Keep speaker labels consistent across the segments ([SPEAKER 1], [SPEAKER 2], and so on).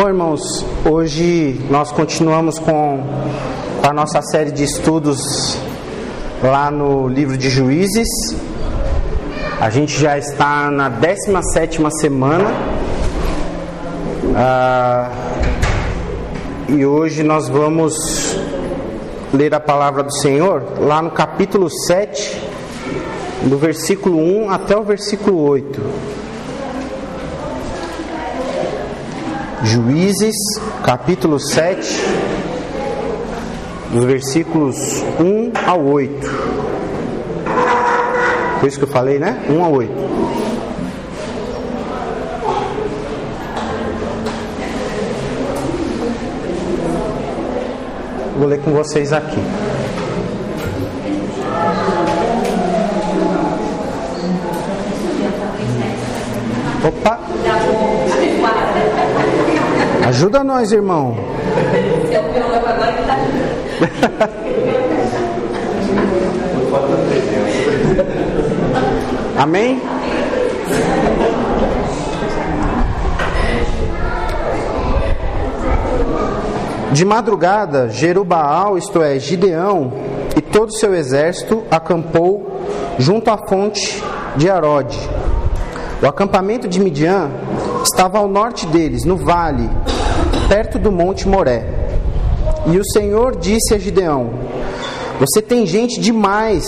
[SPEAKER 1] Bom, irmãos, hoje nós continuamos com a nossa série de estudos lá no livro de Juízes. A gente já está na 17 semana. Ah, e hoje nós vamos ler a palavra do Senhor lá no capítulo 7, do versículo 1 até o versículo 8. Juízes, capítulo 7, dos versículos 1 ao 8. Foi isso que eu falei, né? 1 ao 8. Vou ler com vocês aqui. Opa! Ajuda nós, irmão. Amém? De madrugada, Jerubaal, isto é, Gideão, e todo o seu exército acampou junto à fonte de Arode. O acampamento de Midian estava ao norte deles, no vale, perto do monte Moré. E o Senhor disse a Gideão: Você tem gente demais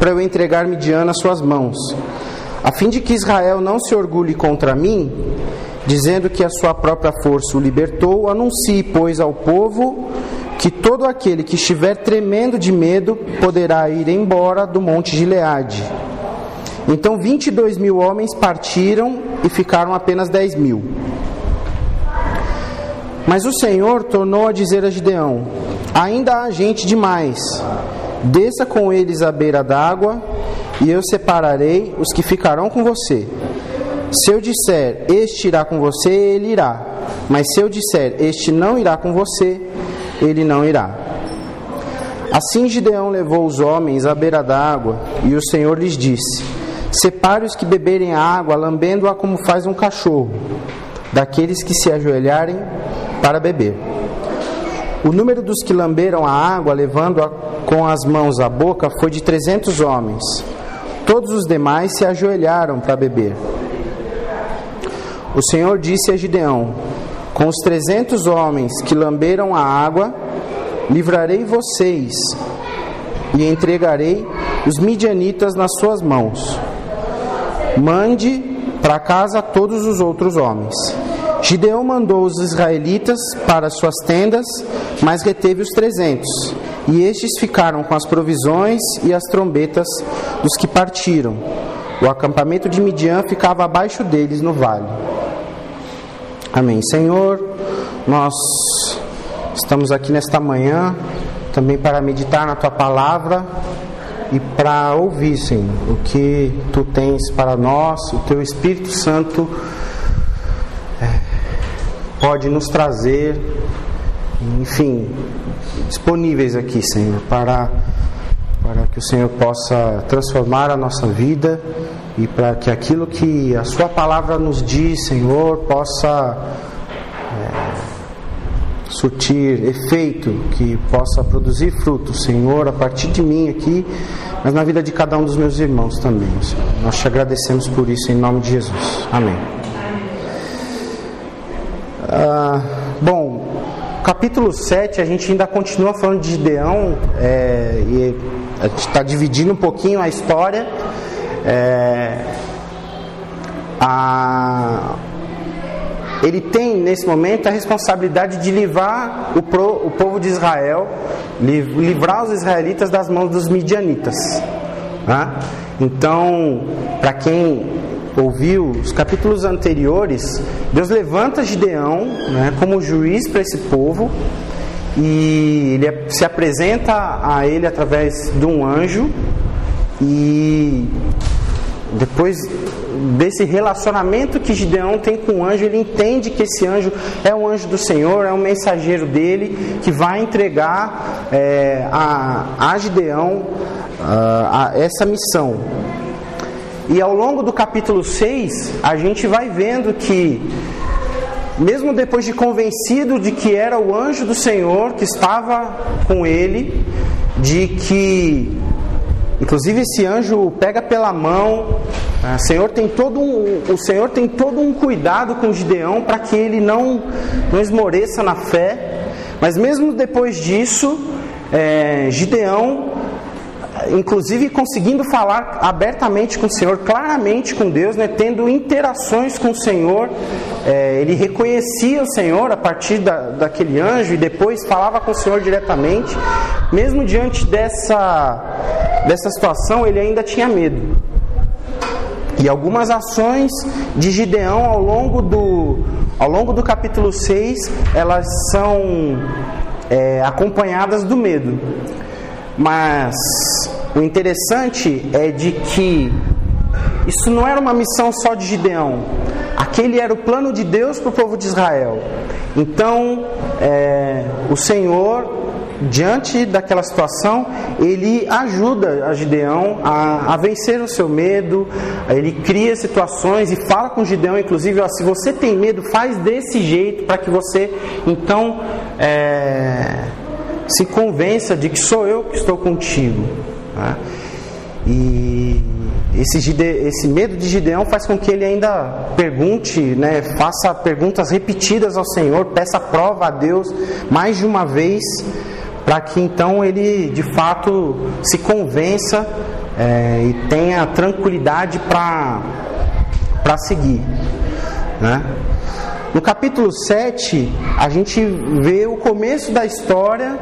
[SPEAKER 1] para eu entregar Midian nas suas mãos, a fim de que Israel não se orgulhe contra mim, dizendo que a sua própria força o libertou, anuncie, pois, ao povo que todo aquele que estiver tremendo de medo poderá ir embora do monte Gileade. Então 22 mil homens partiram e ficaram apenas 10 mil. Mas o Senhor tornou a dizer a Gideão: Ainda há gente demais. Desça com eles à beira d'água, e eu separarei os que ficarão com você. Se eu disser, este irá com você, ele irá. Mas se eu disser, este não irá com você, ele não irá. Assim Gideão levou os homens à beira d'água, e o Senhor lhes disse: Separe os que beberem a água, lambendo-a como faz um cachorro, daqueles que se ajoelharem para beber. O número dos que lamberam a água, levando-a com as mãos à boca, foi de trezentos homens. Todos os demais se ajoelharam para beber. O Senhor disse a Gideão: Com os trezentos homens que lamberam a água, livrarei vocês e entregarei os midianitas nas suas mãos. Mande para casa todos os outros homens. Gideão mandou os israelitas para suas tendas, mas reteve os trezentos. E estes ficaram com as provisões e as trombetas dos que partiram. O acampamento de Midian ficava abaixo deles no vale. Amém. Senhor, nós estamos aqui nesta manhã também para meditar na tua palavra e para ouvir, Senhor, o que tu tens para nós, o teu Espírito Santo pode nos trazer, enfim, disponíveis aqui, Senhor, para, para que o Senhor possa transformar a nossa vida e para que aquilo que a Sua palavra nos diz, Senhor, possa é, surtir efeito, que possa produzir fruto, Senhor, a partir de mim aqui, mas na vida de cada um dos meus irmãos também, Senhor. Nós te agradecemos por isso em nome de Jesus. Amém. Ah, bom, capítulo 7, a gente ainda continua falando de Gideão, é, e a gente está dividindo um pouquinho a história. É, a, ele tem nesse momento a responsabilidade de livrar o, pro, o povo de Israel, livrar os israelitas das mãos dos midianitas. Né? Então, para quem ouviu os capítulos anteriores, Deus levanta Gideão né, como juiz para esse povo e ele se apresenta a ele através de um anjo e depois desse relacionamento que Gideão tem com o anjo, ele entende que esse anjo é um anjo do Senhor, é um mensageiro dele que vai entregar é, a, a Gideão a, a essa missão. E ao longo do capítulo 6, a gente vai vendo que mesmo depois de convencido de que era o anjo do Senhor que estava com ele, de que inclusive esse anjo pega pela mão, o Senhor tem todo um, o Senhor tem todo um cuidado com Gideão para que ele não, não esmoreça na fé, mas mesmo depois disso, é, Gideão inclusive conseguindo falar abertamente com o Senhor, claramente com Deus, né, tendo interações com o Senhor. É, ele reconhecia o Senhor a partir da, daquele anjo e depois falava com o Senhor diretamente. Mesmo diante dessa, dessa situação, ele ainda tinha medo. E algumas ações de Gideão ao longo do, ao longo do capítulo 6, elas são é, acompanhadas do medo. Mas o interessante é de que isso não era uma missão só de Gideão. Aquele era o plano de Deus para o povo de Israel. Então, é, o Senhor, diante daquela situação, ele ajuda a Gideão a, a, vencer o seu medo, ele cria situações e fala com Gideão, inclusive, ó, se você tem medo, faz desse jeito para que você, então, é, se convença de que sou eu que estou contigo. Né? E esse, esse, medo de Gideão faz com que ele ainda pergunte, né, faça perguntas repetidas ao Senhor, peça prova a Deus mais de uma vez, para que então ele de fato se convença é, e tenha tranquilidade para seguir. Né? No capítulo 7, a gente vê o começo da história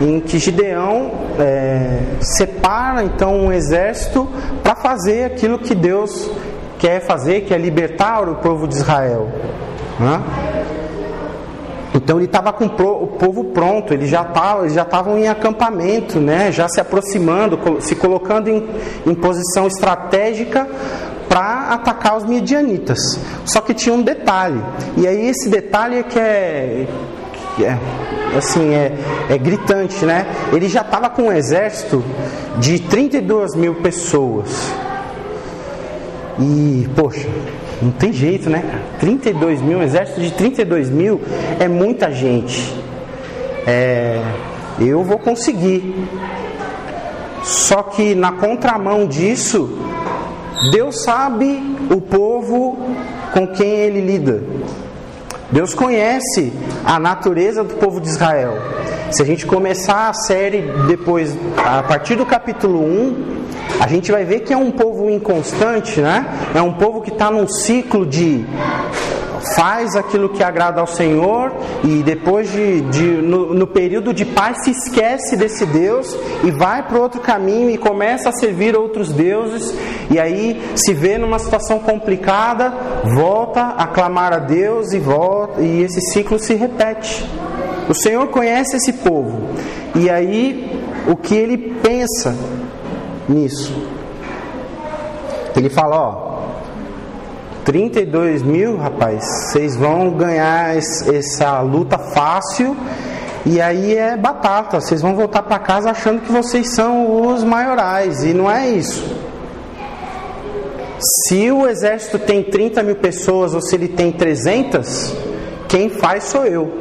[SPEAKER 1] em que Gideão é, separa então um exército para fazer aquilo que Deus quer fazer, que é libertar o povo de Israel. Né? Então ele estava com o povo pronto, eles já estavam já estavam em acampamento, né? já se aproximando, se colocando em, em posição estratégica para atacar os midianitas. Só que tinha um detalhe, e aí esse detalhe é que é, é assim, é, é gritante, né? Ele já estava com um exército de 32 mil pessoas. E, poxa, não tem jeito, né? 32 mil, um exército de 32 mil é muita gente. É, eu vou conseguir. Só que na contramão disso, Deus sabe o povo com quem ele lida. Deus conhece a natureza do povo de Israel. Se a gente começar a série depois, a partir do capítulo 1, a gente vai ver que é um povo inconstante, né? É um povo que está num ciclo de faz aquilo que agrada ao Senhor e depois de, de no, no, período de paz se esquece desse Deus e vai para outro caminho e começa a servir outros deuses e aí se vê numa situação complicada, volta a clamar a Deus e volta e esse ciclo se repete. O Senhor conhece esse povo e aí o que ele pensa nisso? Ele fala, ó, 32 mil, rapaz, vocês vão ganhar essa luta fácil e aí é batata. Vocês vão voltar para casa achando que vocês são os maiorais e não é isso. Se o exército tem 30 mil pessoas ou se ele tem 300, quem faz sou eu.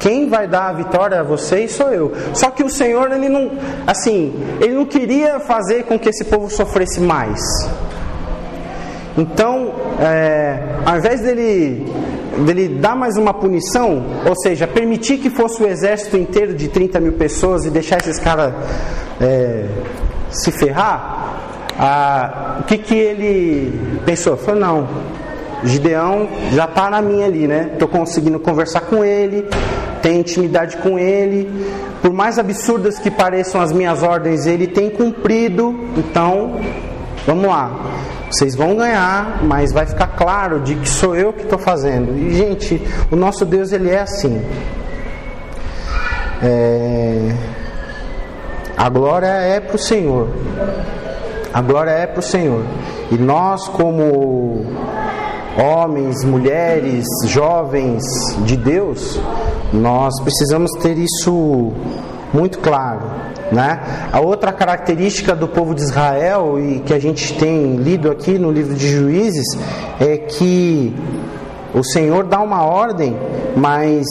[SPEAKER 1] Quem vai dar a vitória a vocês sou eu. Só que o Senhor, ele não, assim, ele não queria fazer com que esse povo sofresse mais. Então, é, ao invés dele, dele dar mais uma punição, ou seja, permitir que fosse o exército inteiro de 30 mil pessoas e deixar esses caras é, se ferrar, ah, o que, que ele pensou? Falou, não, Gideão já está na minha ali, né? Estou conseguindo conversar com ele, tenho intimidade com ele. Por mais absurdas que pareçam as minhas ordens, ele tem cumprido. Então, vamos lá. Vocês vão ganhar, mas vai ficar claro de que sou eu que estou fazendo. E gente, o nosso Deus ele é assim. É... A glória é para o Senhor. A glória é para o Senhor. E nós, como homens, mulheres, jovens de Deus, nós precisamos ter isso muito claro. Né? A outra característica do povo de Israel e que a gente tem lido aqui no livro de Juízes é que o Senhor dá uma ordem, mas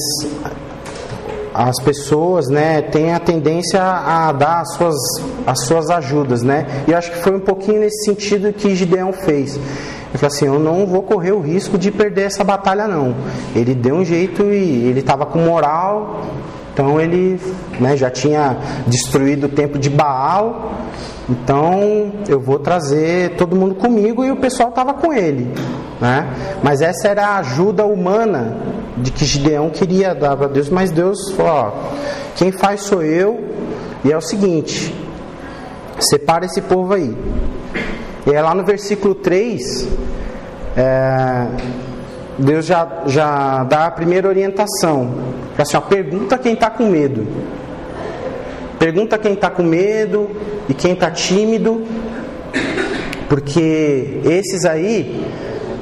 [SPEAKER 1] as pessoas, né, têm a tendência a dar as suas, as suas ajudas, né? E eu acho que foi um pouquinho nesse sentido que Gideão fez. Ele falou assim: Eu não vou correr o risco de perder essa batalha, não. Ele deu um jeito e ele estava com moral, então ele né, já tinha destruído o templo de Baal. Então eu vou trazer todo mundo comigo e o pessoal estava com ele. Né? Mas essa era a ajuda humana de que Gideão queria dar para Deus, mas Deus falou: ó, quem faz sou eu, e é o seguinte: separa esse povo aí. E é lá no versículo 3, é, Deus já, já dá a primeira orientação. Assim, ó, pergunta quem está com medo. Pergunta quem está com medo e quem está tímido, porque esses aí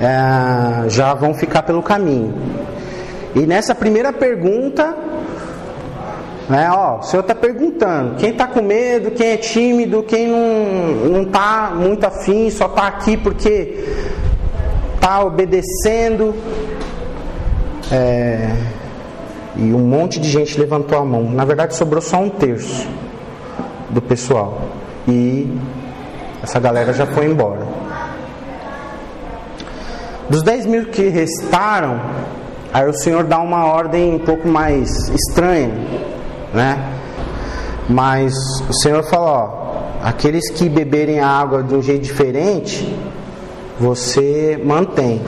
[SPEAKER 1] é, já vão ficar pelo caminho. E nessa primeira pergunta, né, ó, o Senhor está perguntando: quem está com medo, quem é tímido, quem não está muito afim, só está aqui porque está obedecendo. É, e um monte de gente levantou a mão. Na verdade, sobrou só um terço do pessoal. E essa galera já foi embora. Dos 10 mil que restaram, aí o Senhor dá uma ordem um pouco mais estranha, né? Mas o Senhor fala: ó, aqueles que beberem a água de um jeito diferente, você mantém.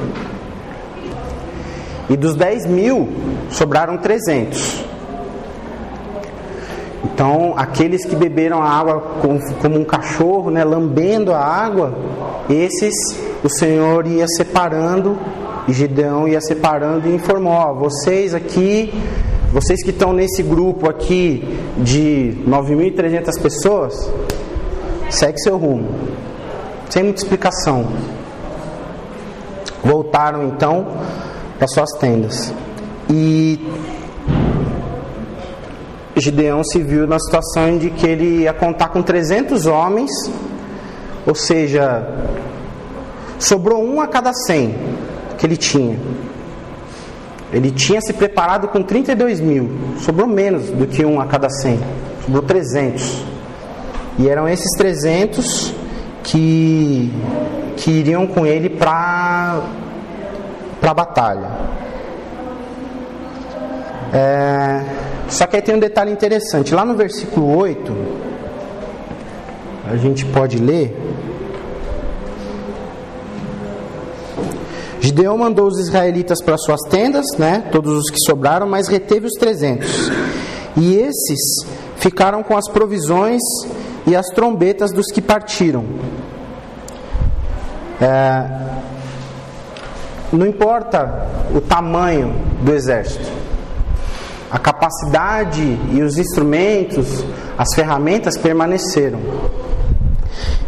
[SPEAKER 1] E dos 10 mil, sobraram 300. Então, aqueles que beberam a água como um cachorro, né, lambendo a água, esses o Senhor ia separando, e Gideão ia separando e informou: ó, vocês aqui, vocês que estão nesse grupo aqui de 9.300 pessoas, segue seu rumo, sem muita explicação. Voltaram então para suas tendas. E Gideão se viu na situação de que ele ia contar com 300 homens, ou seja, sobrou um a cada 100 que ele tinha. Ele tinha se preparado com 32 mil, sobrou menos do que um a cada 100, sobrou 300. E eram esses 300 que, que iriam com ele para a batalha. É, só que aí tem um detalhe interessante. Lá no versículo 8, a gente pode ler. Gideão mandou os israelitas para suas tendas, né, todos os que sobraram, mas reteve os 300. E esses ficaram com as provisões e as trombetas dos que partiram. É, não importa o tamanho do exército, a capacidade e os instrumentos, as ferramentas permaneceram.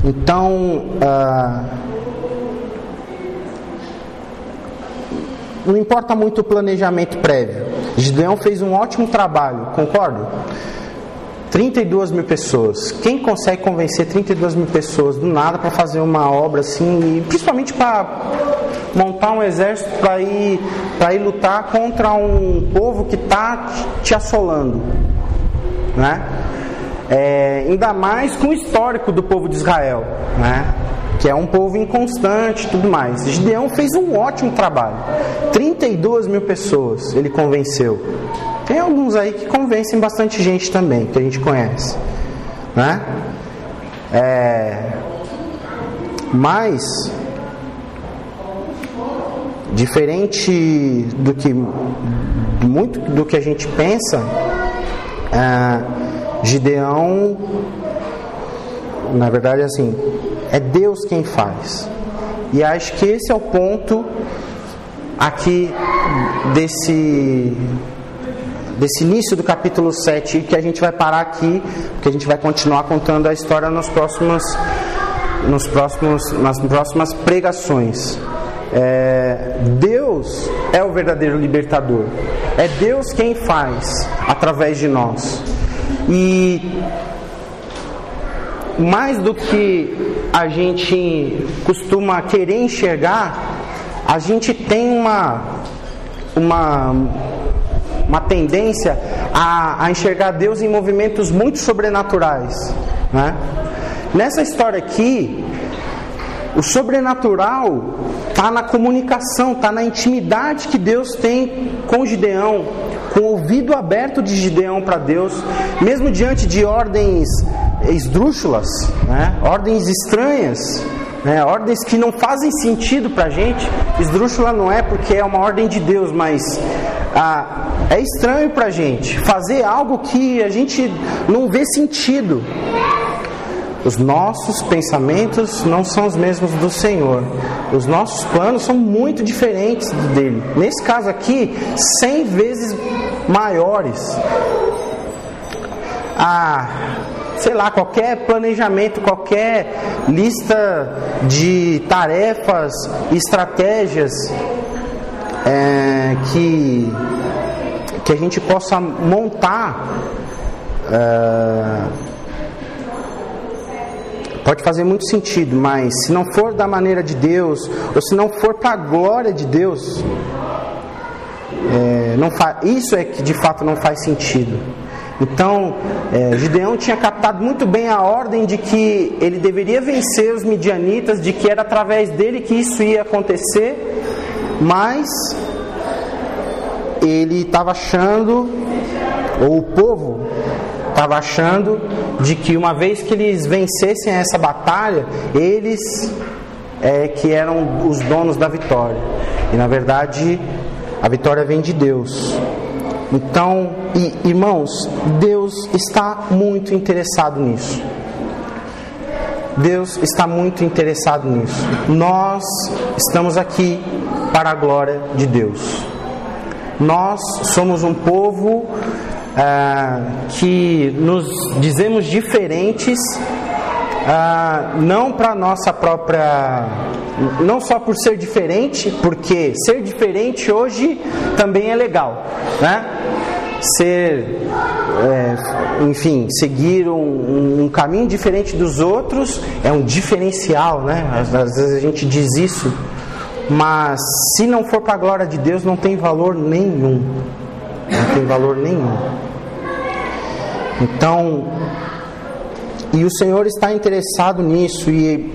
[SPEAKER 1] Então, ah, não importa muito o planejamento prévio. Gideão fez um ótimo trabalho, concordo? 32 mil pessoas. Quem consegue convencer 32 mil pessoas do nada para fazer uma obra assim, e principalmente para montar um exército para ir, ir lutar contra um povo que está te assolando. Né? É, ainda mais com o histórico do povo de Israel, né? que é um povo inconstante tudo mais. Gideão fez um ótimo trabalho. 32 mil pessoas ele convenceu. Tem alguns aí que convencem bastante gente também, que a gente conhece. Né? É, mas Diferente do que muito do que a gente pensa, é, Gideão, na verdade, assim, é Deus quem faz. E acho que esse é o ponto aqui desse desse início do capítulo 7 que a gente vai parar aqui, porque a gente vai continuar contando a história nos próximos nos próximos nas próximas pregações. É, Deus é o verdadeiro libertador. É Deus quem faz através de nós. E mais do que a gente costuma querer enxergar, a gente tem uma uma, uma tendência a, a enxergar Deus em movimentos muito sobrenaturais. Né? Nessa história aqui, o sobrenatural está na comunicação, está na intimidade que Deus tem com Gideão, com o ouvido aberto de Gideão para Deus, mesmo diante de ordens esdrúxulas, né? ordens estranhas, né? ordens que não fazem sentido para a gente. Esdrúxula não é porque é uma ordem de Deus, mas ah, é estranho para a gente fazer algo que a gente não vê sentido. Os nossos pensamentos não são os mesmos do Senhor. Os nossos planos são muito diferentes dele. Nesse caso aqui, cem vezes maiores. Ah, sei lá, qualquer planejamento, qualquer lista de tarefas, estratégias é, que, que a gente possa montar. É, Pode fazer muito sentido, mas se não for da maneira de Deus, ou se não for para a glória de Deus, é, não isso é que de fato não faz sentido. Então, é, Gideão tinha captado muito bem a ordem de que ele deveria vencer os midianitas, de que era através dele que isso ia acontecer, mas ele estava achando, ou o povo estava achando de que uma vez que eles vencessem essa batalha, eles é, que eram os donos da vitória. E na verdade, a vitória vem de Deus. Então, e, irmãos, Deus está muito interessado nisso. Deus está muito interessado nisso. Nós estamos aqui para a glória de Deus. Nós somos um povo ah, que nos dizemos diferentes, ah, não para nossa própria, não só por ser diferente, porque ser diferente hoje também é legal, né? Ser, é, enfim, seguir um, um, caminho diferente dos outros é um diferencial, né? Às, às vezes a gente diz isso, mas se não for para a glória de Deus, não tem valor nenhum não tem valor nenhum. Então, e o Senhor está interessado nisso, e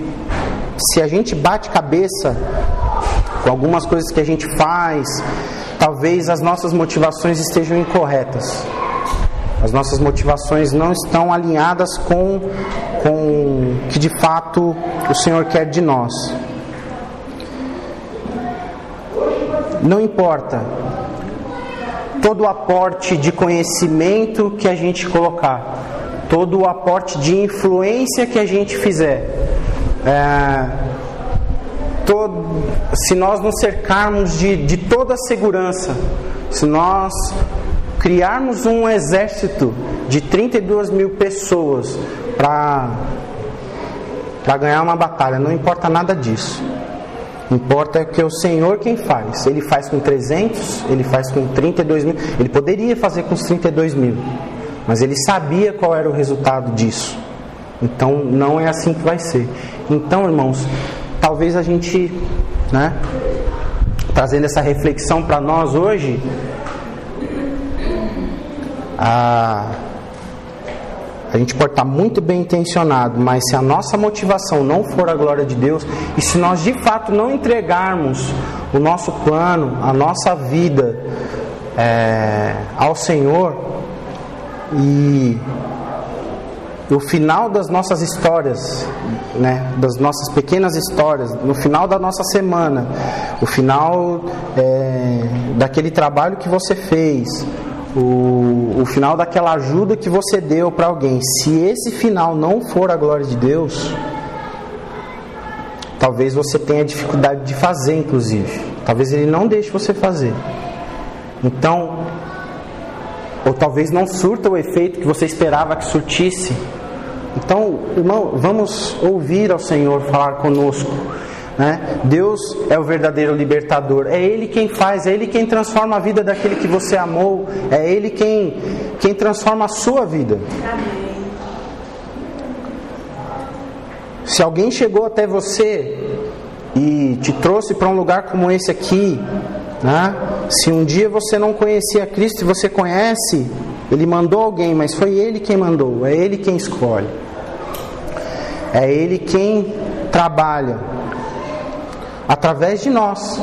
[SPEAKER 1] se a gente bate cabeça com algumas coisas que a gente faz, talvez as nossas motivações estejam incorretas. As nossas motivações não estão alinhadas com, com o que de fato o Senhor quer de nós. Não importa todo o aporte de conhecimento que a gente colocar, todo o aporte de influência que a gente fizer. É, todo, se nós nos cercarmos de, de toda a segurança, se nós criarmos um exército de 32 mil pessoas para ganhar uma batalha, não importa nada disso. Importa que é o Senhor quem faz. Ele faz com 300, ele faz com 32 mil. Ele poderia fazer com os 32 mil, mas ele sabia qual era o resultado disso. Então não é assim que vai ser. Então, irmãos, talvez a gente, né, trazendo essa reflexão para nós hoje, a a gente pode estar muito bem intencionado, mas se a nossa motivação não for a glória de Deus, e se nós de fato não entregarmos o nosso plano, a nossa vida é, ao Senhor, e o final das nossas histórias, né, das nossas pequenas histórias, no final da nossa semana, o final é, daquele trabalho que você fez, o, o final daquela ajuda que você deu para alguém, se esse final não for a glória de Deus, talvez você tenha dificuldade de fazer, inclusive. Talvez ele não deixe você fazer. Então, ou talvez não surta o efeito que você esperava que surtisse. Então, irmão, vamos ouvir ao Senhor falar conosco. Né? Deus é o verdadeiro libertador. É Ele quem faz, é Ele quem transforma a vida daquele que você amou, é Ele quem, quem transforma a sua vida. Se alguém chegou até você e te trouxe para um lugar como esse aqui, né? Se um dia você não conhecia Cristo e você conhece, Ele mandou alguém, mas foi Ele quem mandou, é Ele quem escolhe. É Ele quem trabalha através de nós,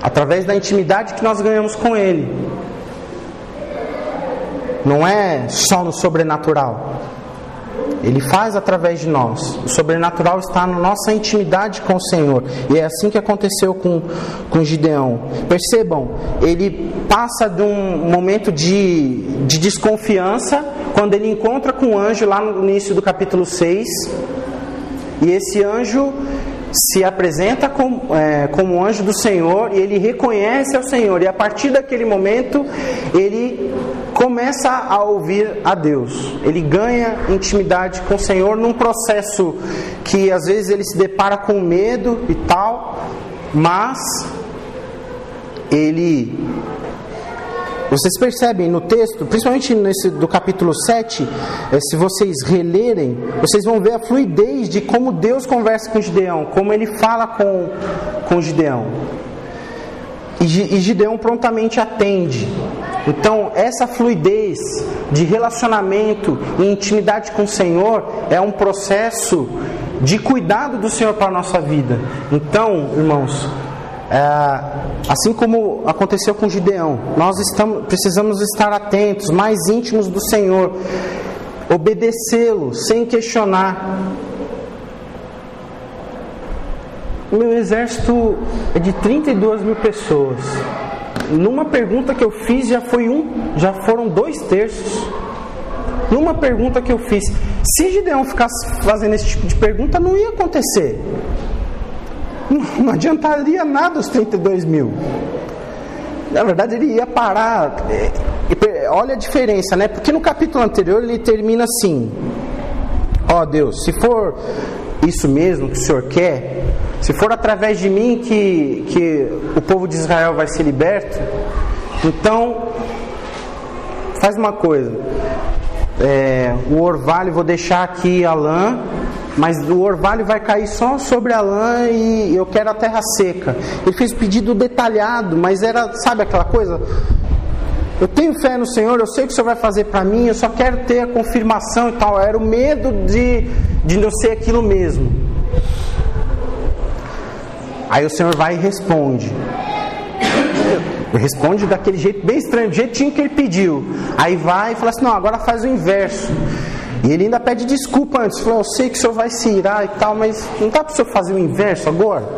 [SPEAKER 1] através da intimidade que nós ganhamos com Ele. Não é só no sobrenatural. Ele faz através de nós. O sobrenatural está na nossa intimidade com o Senhor. E é assim que aconteceu com, com Gideão. Percebam, ele passa de um momento de, de desconfiança quando ele encontra com o anjo lá no início do capítulo 6. E esse anjo se apresenta como, é, como anjo do Senhor e ele reconhece ao Senhor. E a partir daquele momento, ele começa a ouvir a Deus. Ele ganha intimidade com o Senhor num processo que às vezes ele se depara com medo e tal, mas ele vocês percebem no texto, principalmente nesse do capítulo 7, eh, se vocês relerem, vocês vão ver a fluidez de como Deus conversa com Gideão, como ele fala com, com Gideão. E, e Gideão prontamente atende. Então, essa fluidez de relacionamento e intimidade com o Senhor é um processo de cuidado do Senhor para a nossa vida. Então, irmãos, é, assim como aconteceu com Gideão, nós estamos, precisamos estar atentos, mais íntimos do Senhor, obedecê-lo sem questionar. O meu exército é de 32 mil pessoas. Numa pergunta que eu fiz já foi um, já foram dois terços. Numa pergunta que eu fiz, se Gideão ficasse fazendo esse tipo de pergunta, não ia acontecer. Não adiantaria nada os 32 mil. Na verdade, ele ia parar. Olha a diferença, né? Porque no capítulo anterior ele termina assim: Ó oh, Deus, se for isso mesmo que o Senhor quer, se for através de mim que, que o povo de Israel vai ser liberto, então faz uma coisa. É, o orvalho, vou deixar aqui a lã mas o orvalho vai cair só sobre a lã e eu quero a terra seca. Ele fez pedido detalhado, mas era, sabe aquela coisa? Eu tenho fé no Senhor, eu sei o que o Senhor vai fazer para mim, eu só quero ter a confirmação e tal. Era o medo de, de não ser aquilo mesmo. Aí o Senhor vai e responde. Responde daquele jeito bem estranho, do jeitinho que ele pediu. Aí vai e fala assim: não, agora faz o inverso. E ele ainda pede desculpa antes. Falou, eu sei que o senhor vai se irar e tal, mas não dá para o senhor fazer o inverso agora?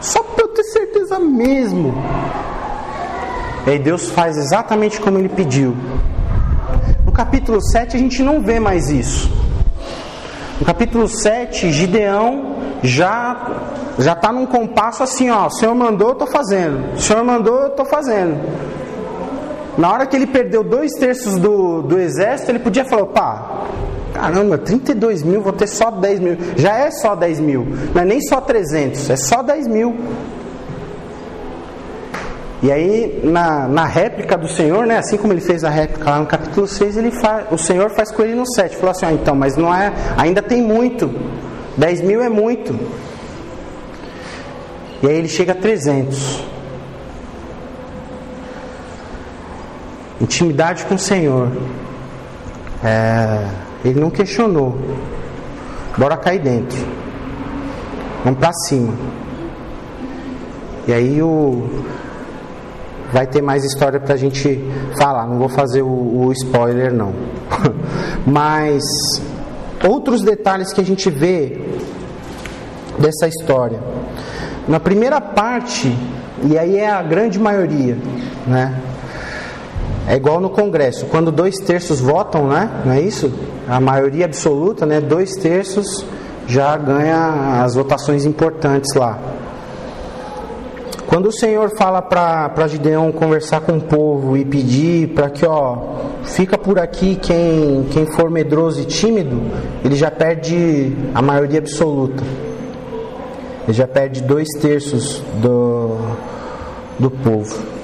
[SPEAKER 1] Só para eu ter certeza mesmo. E aí Deus faz exatamente como ele pediu. No capítulo 7 a gente não vê mais isso. No capítulo 7, Gideão já já está num compasso assim, ó, o Senhor mandou, eu estou fazendo. O Senhor mandou, eu estou fazendo. Na hora que ele perdeu dois terços do, do exército, ele podia falar, pá, Caramba, 32 mil, vou ter só 10 mil. Já é só 10 mil, não é nem só 300, é só 10 mil. E aí, na, na réplica do Senhor, né, assim como ele fez a réplica lá no capítulo 6, ele faz, o Senhor faz com ele no 7. Falou assim: ah, então, mas não é, ainda tem muito. 10 mil é muito. E aí ele chega a 300. Intimidade com o Senhor. É ele não questionou. Bora cair dentro. Vamos para cima. E aí o vai ter mais história para a gente falar. Não vou fazer o, o spoiler não. Mas outros detalhes que a gente vê dessa história. Na primeira parte, e aí é a grande maioria, né? É igual no Congresso, quando dois terços votam, né? Não é isso? A maioria absoluta, né? Dois terços já ganha as votações importantes lá. Quando o Senhor fala para Gideão conversar com o povo e pedir para que, ó, fica por aqui quem, quem for medroso e tímido, ele já perde a maioria absoluta. Ele já perde dois terços do, do povo.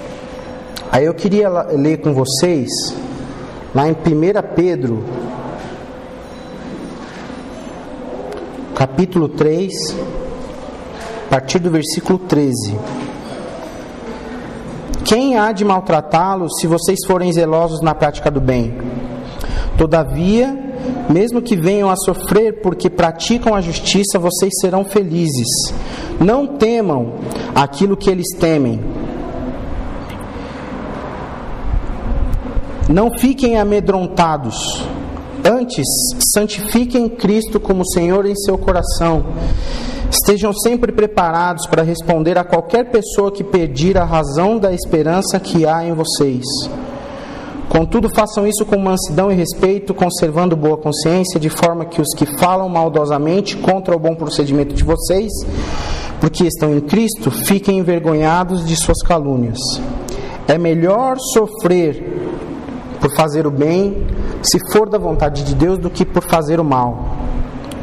[SPEAKER 1] Aí eu queria ler com vocês, lá em 1 Pedro, capítulo 3, a partir do versículo 13. quem há de maltratá-los se vocês forem zelosos na prática do bem? Todavia, mesmo que venham a sofrer porque praticam a justiça, vocês serão felizes. Não temam aquilo que eles temem. Não fiquem amedrontados. Antes, santifiquem Cristo como Senhor em seu coração. Estejam sempre preparados para responder a qualquer pessoa que pedir a razão da esperança que há em vocês. Contudo, façam isso com mansidão e respeito, conservando boa consciência, de forma que os que falam maldosamente contra o bom procedimento de vocês, porque estão em Cristo, fiquem envergonhados de suas calúnias. É melhor sofrer por fazer o bem, se for da vontade de Deus, do que por fazer o mal.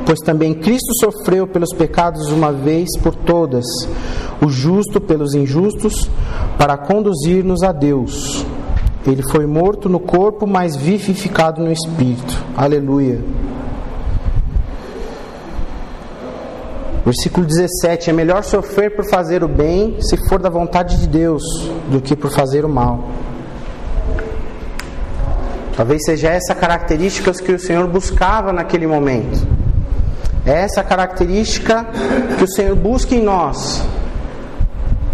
[SPEAKER 1] Pois também Cristo sofreu pelos pecados uma vez por todas, o justo pelos injustos, para conduzir-nos a Deus. Ele foi morto no corpo, mas vivificado no espírito. Aleluia. Versículo 17: É melhor sofrer por fazer o bem, se for da vontade de Deus, do que por fazer o mal. Talvez seja essa característica que o Senhor buscava naquele momento. É essa característica que o Senhor busca em nós,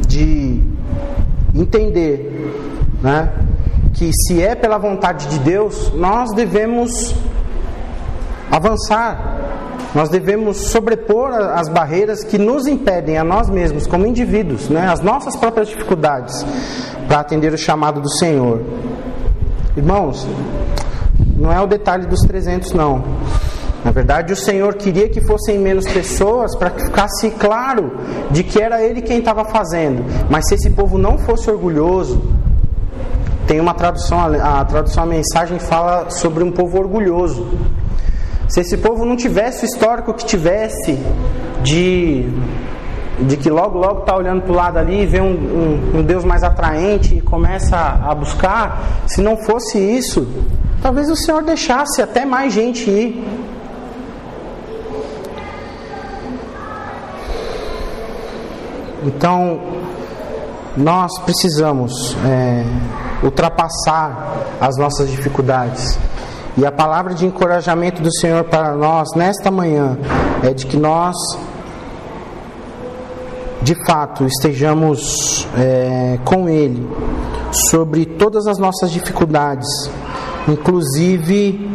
[SPEAKER 1] de entender, né? Que se é pela vontade de Deus, nós devemos avançar, nós devemos sobrepor as barreiras que nos impedem a nós mesmos, como indivíduos, né? as nossas próprias dificuldades, para atender o chamado do Senhor. Irmãos, não é o detalhe dos 300, não. Na verdade, o Senhor queria que fossem menos pessoas para que ficasse claro de que era Ele quem estava fazendo. Mas se esse povo não fosse orgulhoso, tem uma tradução, a tradução a mensagem fala sobre um povo orgulhoso. Se esse povo não tivesse o histórico que tivesse de de que logo logo está olhando para o lado ali e vê um, um, um, Deus mais atraente e começa a, a buscar, se não fosse isso, talvez o Senhor deixasse até mais gente ir. Então, nós precisamos é, ultrapassar as nossas dificuldades. E a palavra de encorajamento do Senhor para nós nesta manhã é de que nós de fato estejamos é, com Ele sobre todas as nossas dificuldades, inclusive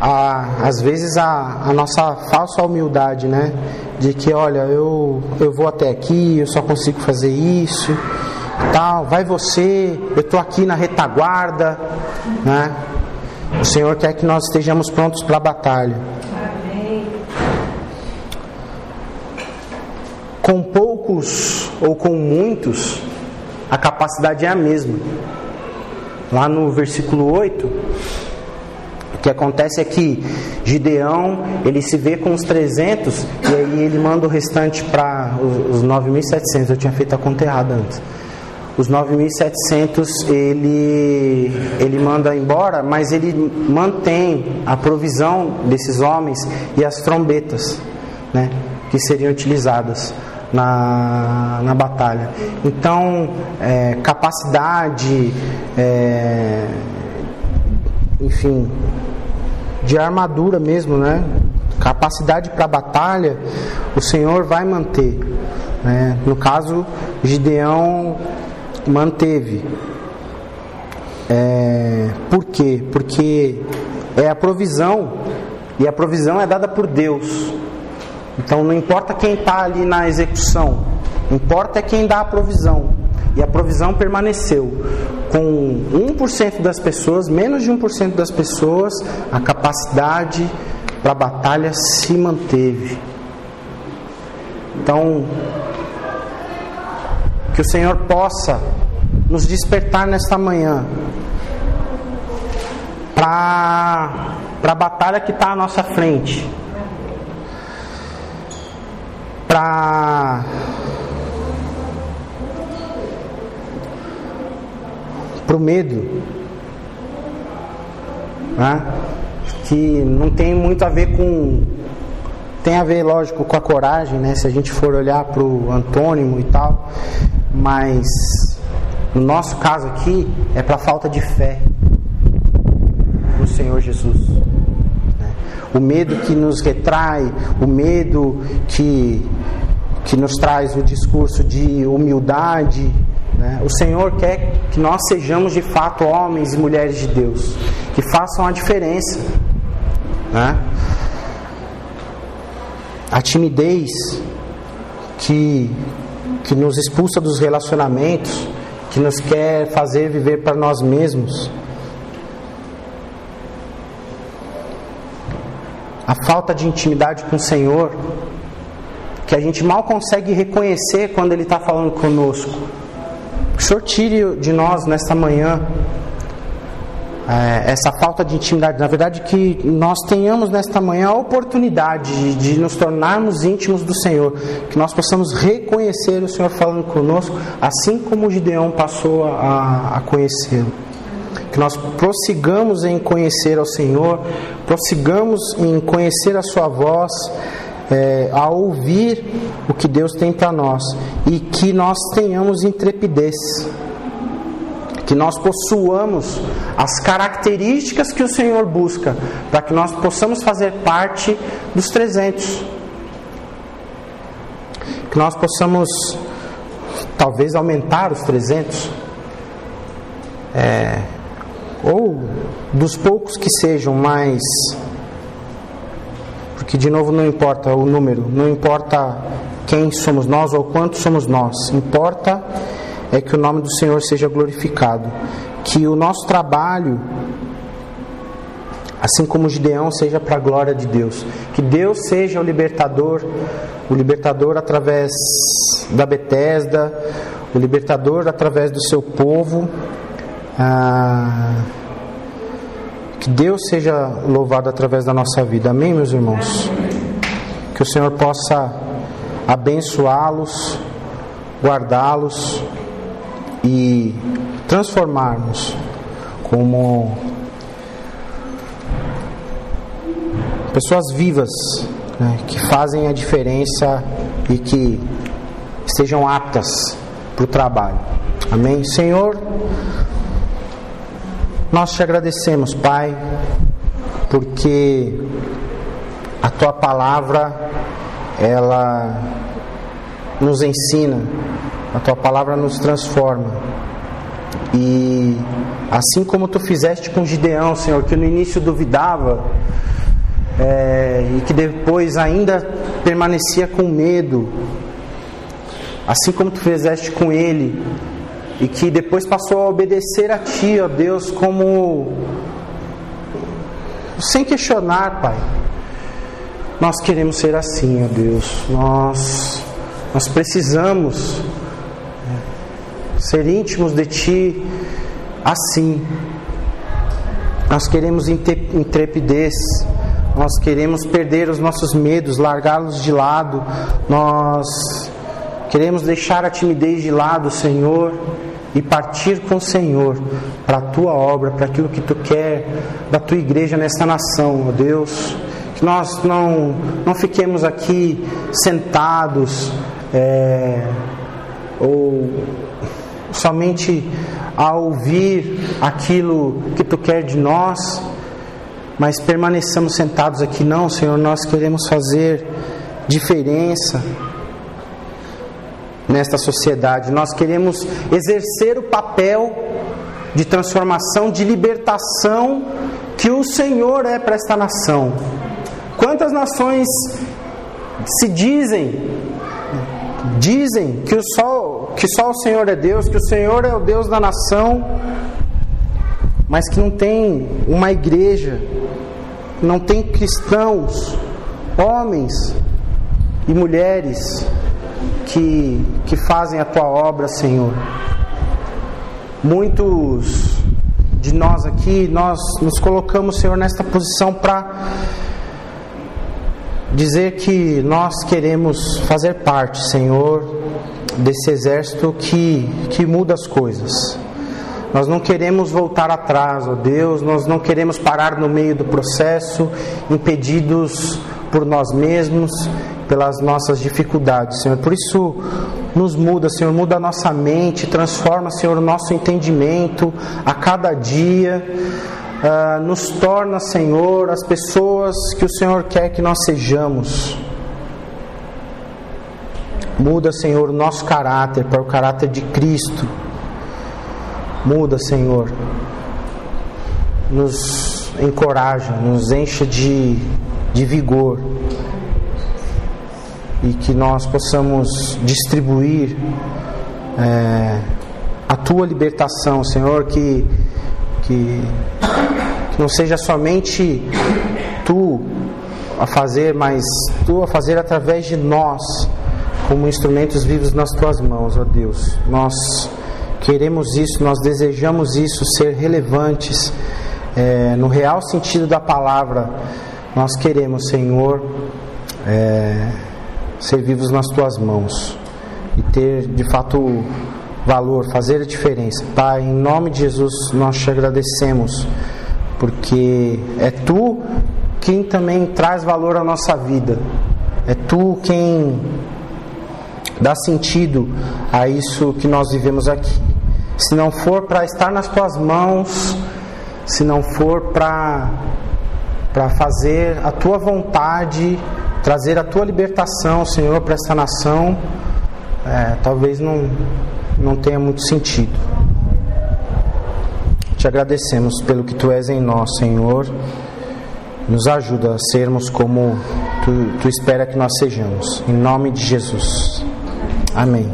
[SPEAKER 1] a, às vezes a, a nossa falsa humildade, né? De que olha, eu, eu vou até aqui, eu só consigo fazer isso, tal, vai você, eu estou aqui na retaguarda, né? O Senhor quer que nós estejamos prontos para a batalha. Com poucos ou com muitos, a capacidade é a mesma. Lá no versículo 8, o que acontece é que Gideão, ele se vê com os 300 e aí ele manda o restante para os, os 9.700. Eu tinha feito a conta errada antes. Os 9.700 ele, ele manda embora, mas ele mantém a provisão desses homens e as trombetas né, que seriam utilizadas na, na batalha. Então, é, capacidade, é, enfim, de armadura mesmo, né? Capacidade para batalha, o Senhor vai manter. Né? No caso, Gideão manteve. É, por quê? Porque é a provisão, e a provisão é dada por Deus. Então não importa quem está ali na execução, importa é quem dá a provisão. E a provisão permaneceu. Com 1% das pessoas, menos de 1% das pessoas, a capacidade para a batalha se manteve. Então, que o Senhor possa nos despertar nesta manhã para a batalha que está à nossa frente para o medo, né? que não tem muito a ver com tem a ver, lógico, com a coragem, né? Se a gente for olhar para o antônimo e tal, mas No nosso caso aqui, é para falta de fé no Senhor Jesus. O medo que nos retrai, o medo que, que nos traz o discurso de humildade. Né? O Senhor quer que nós sejamos de fato homens e mulheres de Deus, que façam a diferença. Né? A timidez que, que nos expulsa dos relacionamentos, que nos quer fazer viver para nós mesmos. A falta de intimidade com o Senhor, que a gente mal consegue reconhecer quando Ele está falando conosco. Que o Senhor tire de nós nesta manhã é, essa falta de intimidade. Na verdade, que nós tenhamos nesta manhã a oportunidade de, de, nos tornarmos íntimos do Senhor, que nós possamos reconhecer o Senhor falando conosco, assim como o Gideão passou a, a conhecê-lo. Que nós prossigamos em conhecer ao Senhor, prossigamos em conhecer a Sua voz, é, a ouvir o que Deus tem para nós e que nós tenhamos intrepidez que nós possuamos as características que o Senhor busca, para que nós possamos fazer parte dos 300. Que nós possamos, talvez, aumentar os 300. É, dos poucos que sejam, mas. Porque, de novo, não importa o número, não importa quem somos nós ou quantos somos nós, importa é que o nome do Senhor seja glorificado, que o nosso trabalho, assim como o Gideão, seja para a glória de Deus, que Deus seja o libertador, o libertador através da Betesda, o libertador através do seu povo. Ah, que Deus seja louvado através da nossa vida. Amém, meus irmãos? Que o Senhor possa abençoá-los, guardá-los e transformarmos como pessoas vivas né, que fazem a diferença e que estejam aptas para o trabalho. Amém? Senhor, nós te agradecemos, Pai, porque a tua palavra ela nos ensina a tua palavra nos transforma. E assim como tu fizeste com Gideão, Senhor, que no início duvidava é, e que depois ainda permanecia com medo, assim como tu fizeste com ele e que depois passou a obedecer a ti, ó Deus, como sem questionar, Pai. Nós queremos ser assim, ó Deus. Nós nós precisamos ser íntimos de Ti assim. Nós queremos intrepidez, nós queremos perder os nossos medos, largá-los de lado, nós queremos deixar a timidez de lado, Senhor, e partir com o Senhor para a tua obra, para aquilo que tu quer da tua igreja nesta nação, ó Deus. Que nós não, não fiquemos aqui sentados é, ou somente a ouvir aquilo que tu quer de nós, mas permaneçamos sentados aqui. Não, Senhor, nós queremos fazer diferença nesta sociedade. Nós queremos exercer o papel de transformação, de libertação que o Senhor é para esta nação. Quantas nações se dizem dizem que, o só, que só o Senhor é Deus, que o Senhor é o Deus da nação, mas que não tem uma igreja, não tem cristãos, homens e mulheres que, que fazem a tua obra, Senhor. Muitos de nós aqui, nós nos colocamos, Senhor, nesta posição para dizer que nós queremos fazer parte, Senhor, desse exército que, que muda as coisas. Nós não queremos voltar atrás, ó Deus, nós não queremos parar no meio do processo, impedidos por nós mesmos, pelas nossas dificuldades, Senhor. Por isso, nos muda, Senhor, muda a nossa mente, transforma, Senhor, o nosso entendimento a cada dia. Uh, nos torna, Senhor, as pessoas que o Senhor quer que nós sejamos. Muda, Senhor, o nosso caráter para o caráter de Cristo. Muda, Senhor. Nos encoraja, nos encha de, de vigor. E que nós possamos distribuir é, a tua libertação, Senhor, que, que, que não seja somente tu a fazer, mas tu a fazer através de nós como instrumentos vivos nas tuas mãos, ó Deus. Nós queremos isso, nós desejamos isso, ser relevantes é, no real sentido da palavra. Nós queremos, Senhor, é, ser vivos nas tuas mãos e ter de fato valor, fazer a diferença. Pai, em nome de Jesus, nós te agradecemos, porque é tu quem também traz valor à nossa vida. É tu quem dá sentido a isso que nós vivemos aqui. Se não for para estar nas tuas mãos, se não for para para fazer a tua vontade, trazer a tua libertação, Senhor, para essa nação, é, talvez não, não tenha muito sentido. Te agradecemos pelo que tu és em nós, Senhor. Nos ajuda a sermos como tu, tu espera que nós sejamos. Em nome de Jesus. Amém.